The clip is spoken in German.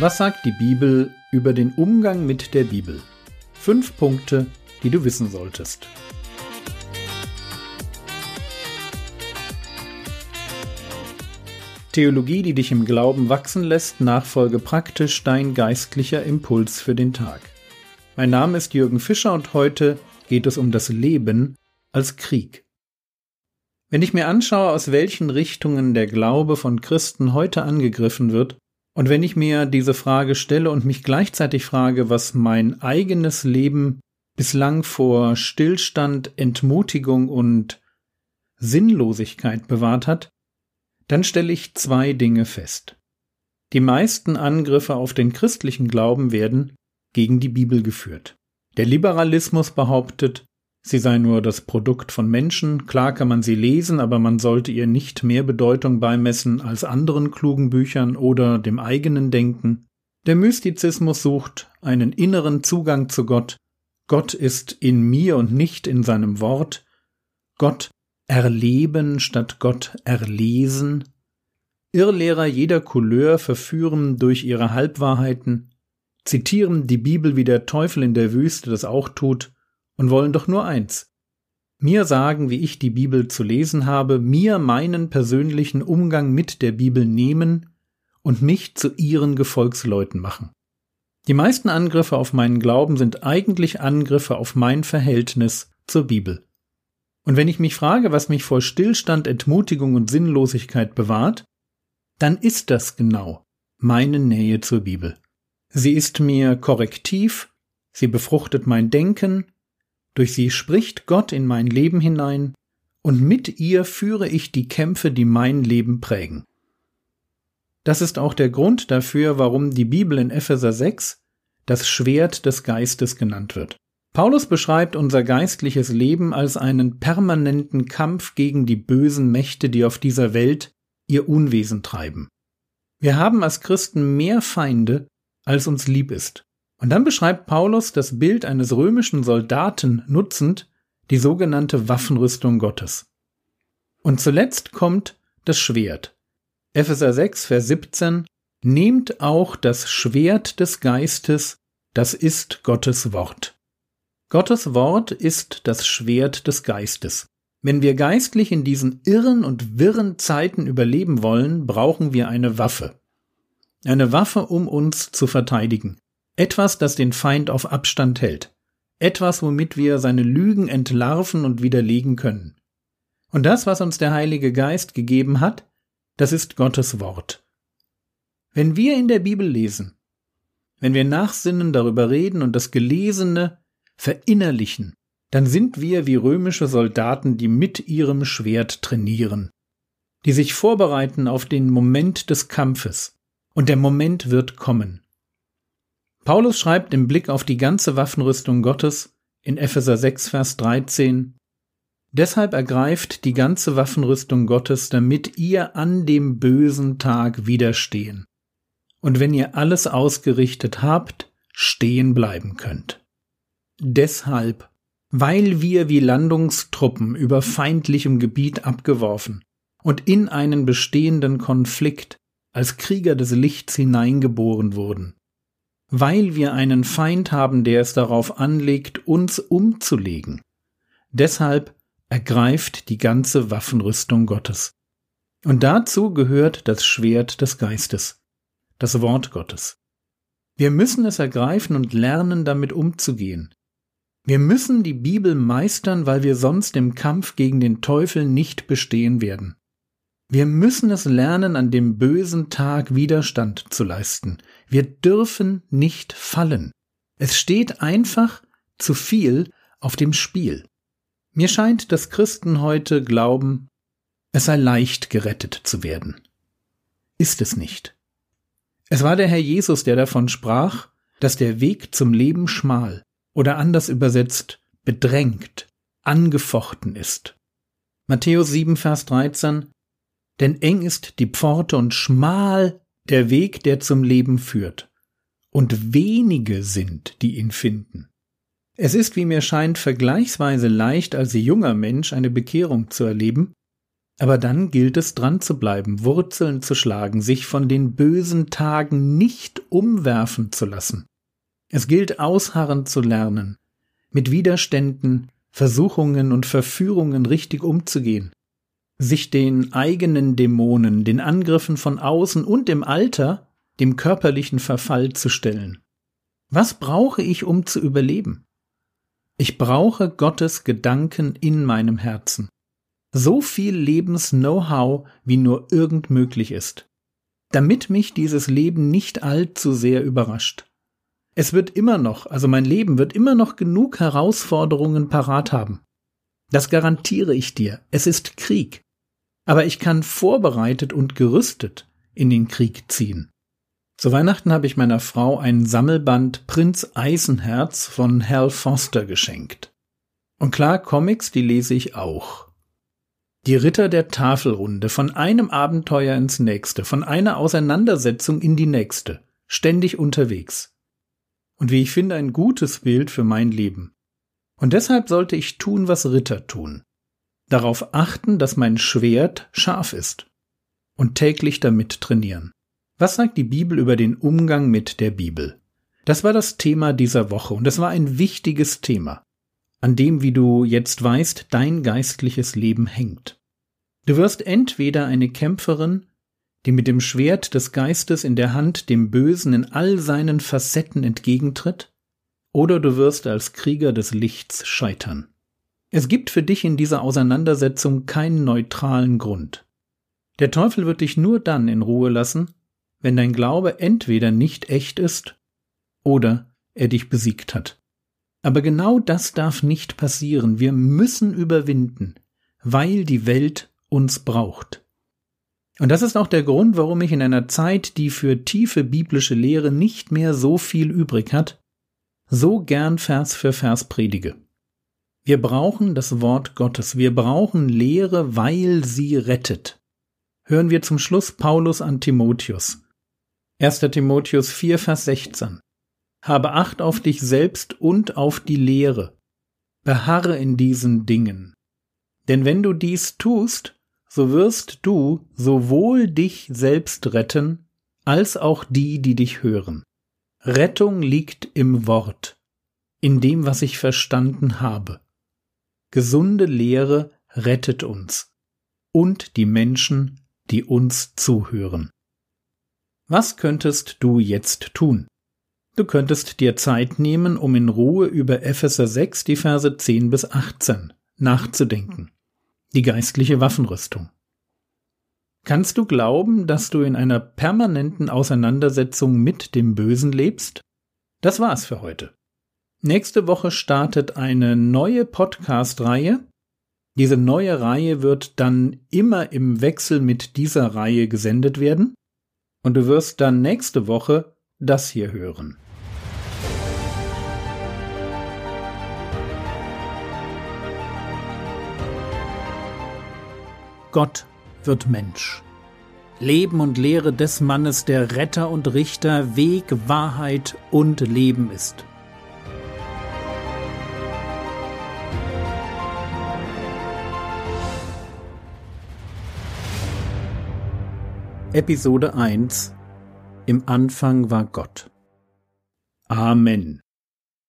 Was sagt die Bibel über den Umgang mit der Bibel? Fünf Punkte, die du wissen solltest. Theologie, die dich im Glauben wachsen lässt, nachfolge praktisch dein geistlicher Impuls für den Tag. Mein Name ist Jürgen Fischer und heute geht es um das Leben als Krieg. Wenn ich mir anschaue, aus welchen Richtungen der Glaube von Christen heute angegriffen wird, und wenn ich mir diese Frage stelle und mich gleichzeitig frage, was mein eigenes Leben bislang vor Stillstand, Entmutigung und Sinnlosigkeit bewahrt hat, dann stelle ich zwei Dinge fest. Die meisten Angriffe auf den christlichen Glauben werden gegen die Bibel geführt. Der Liberalismus behauptet, Sie sei nur das Produkt von Menschen, klar kann man sie lesen, aber man sollte ihr nicht mehr Bedeutung beimessen als anderen klugen Büchern oder dem eigenen Denken. Der Mystizismus sucht einen inneren Zugang zu Gott. Gott ist in mir und nicht in seinem Wort. Gott erleben statt Gott erlesen. Irrlehrer jeder Couleur verführen durch ihre Halbwahrheiten, zitieren die Bibel wie der Teufel in der Wüste das auch tut, und wollen doch nur eins. Mir sagen, wie ich die Bibel zu lesen habe, mir meinen persönlichen Umgang mit der Bibel nehmen und mich zu ihren Gefolgsleuten machen. Die meisten Angriffe auf meinen Glauben sind eigentlich Angriffe auf mein Verhältnis zur Bibel. Und wenn ich mich frage, was mich vor Stillstand, Entmutigung und Sinnlosigkeit bewahrt, dann ist das genau meine Nähe zur Bibel. Sie ist mir korrektiv, sie befruchtet mein Denken, durch sie spricht Gott in mein Leben hinein, und mit ihr führe ich die Kämpfe, die mein Leben prägen. Das ist auch der Grund dafür, warum die Bibel in Epheser 6 das Schwert des Geistes genannt wird. Paulus beschreibt unser geistliches Leben als einen permanenten Kampf gegen die bösen Mächte, die auf dieser Welt ihr Unwesen treiben. Wir haben als Christen mehr Feinde, als uns lieb ist. Und dann beschreibt Paulus das Bild eines römischen Soldaten nutzend die sogenannte Waffenrüstung Gottes. Und zuletzt kommt das Schwert. Epheser 6, Vers 17 Nehmt auch das Schwert des Geistes, das ist Gottes Wort. Gottes Wort ist das Schwert des Geistes. Wenn wir geistlich in diesen irren und wirren Zeiten überleben wollen, brauchen wir eine Waffe. Eine Waffe, um uns zu verteidigen. Etwas, das den Feind auf Abstand hält. Etwas, womit wir seine Lügen entlarven und widerlegen können. Und das, was uns der Heilige Geist gegeben hat, das ist Gottes Wort. Wenn wir in der Bibel lesen, wenn wir nachsinnen, darüber reden und das Gelesene verinnerlichen, dann sind wir wie römische Soldaten, die mit ihrem Schwert trainieren, die sich vorbereiten auf den Moment des Kampfes. Und der Moment wird kommen. Paulus schreibt im Blick auf die ganze Waffenrüstung Gottes in Epheser 6, Vers 13, Deshalb ergreift die ganze Waffenrüstung Gottes, damit ihr an dem bösen Tag widerstehen. Und wenn ihr alles ausgerichtet habt, stehen bleiben könnt. Deshalb, weil wir wie Landungstruppen über feindlichem Gebiet abgeworfen und in einen bestehenden Konflikt als Krieger des Lichts hineingeboren wurden, weil wir einen Feind haben, der es darauf anlegt, uns umzulegen. Deshalb ergreift die ganze Waffenrüstung Gottes. Und dazu gehört das Schwert des Geistes, das Wort Gottes. Wir müssen es ergreifen und lernen, damit umzugehen. Wir müssen die Bibel meistern, weil wir sonst im Kampf gegen den Teufel nicht bestehen werden. Wir müssen es lernen, an dem bösen Tag Widerstand zu leisten. Wir dürfen nicht fallen. Es steht einfach zu viel auf dem Spiel. Mir scheint, dass Christen heute glauben, es sei leicht gerettet zu werden. Ist es nicht. Es war der Herr Jesus, der davon sprach, dass der Weg zum Leben schmal oder anders übersetzt bedrängt, angefochten ist. Matthäus 7, Vers 13 denn eng ist die Pforte und schmal der Weg, der zum Leben führt, und wenige sind, die ihn finden. Es ist, wie mir scheint, vergleichsweise leicht als junger Mensch eine Bekehrung zu erleben, Aber dann gilt es dran zu bleiben, Wurzeln zu schlagen, sich von den bösen Tagen nicht umwerfen zu lassen. Es gilt ausharren zu lernen, mit Widerständen, Versuchungen und Verführungen richtig umzugehen, sich den eigenen Dämonen, den Angriffen von außen und im Alter, dem körperlichen Verfall zu stellen. Was brauche ich, um zu überleben? Ich brauche Gottes Gedanken in meinem Herzen. So viel Lebens-Know-how, wie nur irgend möglich ist. Damit mich dieses Leben nicht allzu sehr überrascht. Es wird immer noch, also mein Leben wird immer noch genug Herausforderungen parat haben. Das garantiere ich dir. Es ist Krieg. Aber ich kann vorbereitet und gerüstet in den Krieg ziehen. Zu Weihnachten habe ich meiner Frau ein Sammelband Prinz Eisenherz von Hal Foster geschenkt. Und klar, Comics, die lese ich auch. Die Ritter der Tafelrunde, von einem Abenteuer ins nächste, von einer Auseinandersetzung in die nächste, ständig unterwegs und wie ich finde ein gutes Bild für mein Leben. Und deshalb sollte ich tun, was Ritter tun. Darauf achten, dass mein Schwert scharf ist. Und täglich damit trainieren. Was sagt die Bibel über den Umgang mit der Bibel? Das war das Thema dieser Woche und es war ein wichtiges Thema, an dem, wie du jetzt weißt, dein geistliches Leben hängt. Du wirst entweder eine Kämpferin die mit dem Schwert des Geistes in der Hand dem Bösen in all seinen Facetten entgegentritt, oder du wirst als Krieger des Lichts scheitern. Es gibt für dich in dieser Auseinandersetzung keinen neutralen Grund. Der Teufel wird dich nur dann in Ruhe lassen, wenn dein Glaube entweder nicht echt ist oder er dich besiegt hat. Aber genau das darf nicht passieren. Wir müssen überwinden, weil die Welt uns braucht. Und das ist auch der Grund, warum ich in einer Zeit, die für tiefe biblische Lehre nicht mehr so viel übrig hat, so gern Vers für Vers predige. Wir brauchen das Wort Gottes, wir brauchen Lehre, weil sie rettet. Hören wir zum Schluss Paulus an Timotheus. 1. Timotheus 4, Vers 16. Habe Acht auf dich selbst und auf die Lehre. Beharre in diesen Dingen. Denn wenn du dies tust, so wirst du sowohl dich selbst retten, als auch die, die dich hören. Rettung liegt im Wort, in dem, was ich verstanden habe. Gesunde Lehre rettet uns und die Menschen, die uns zuhören. Was könntest du jetzt tun? Du könntest dir Zeit nehmen, um in Ruhe über Epheser 6, die Verse 10 bis 18 nachzudenken die geistliche Waffenrüstung. Kannst du glauben, dass du in einer permanenten Auseinandersetzung mit dem Bösen lebst? Das war's für heute. Nächste Woche startet eine neue Podcast-Reihe. Diese neue Reihe wird dann immer im Wechsel mit dieser Reihe gesendet werden. Und du wirst dann nächste Woche das hier hören. Gott wird Mensch. Leben und Lehre des Mannes, der Retter und Richter, Weg, Wahrheit und Leben ist. Episode 1 Im Anfang war Gott. Amen.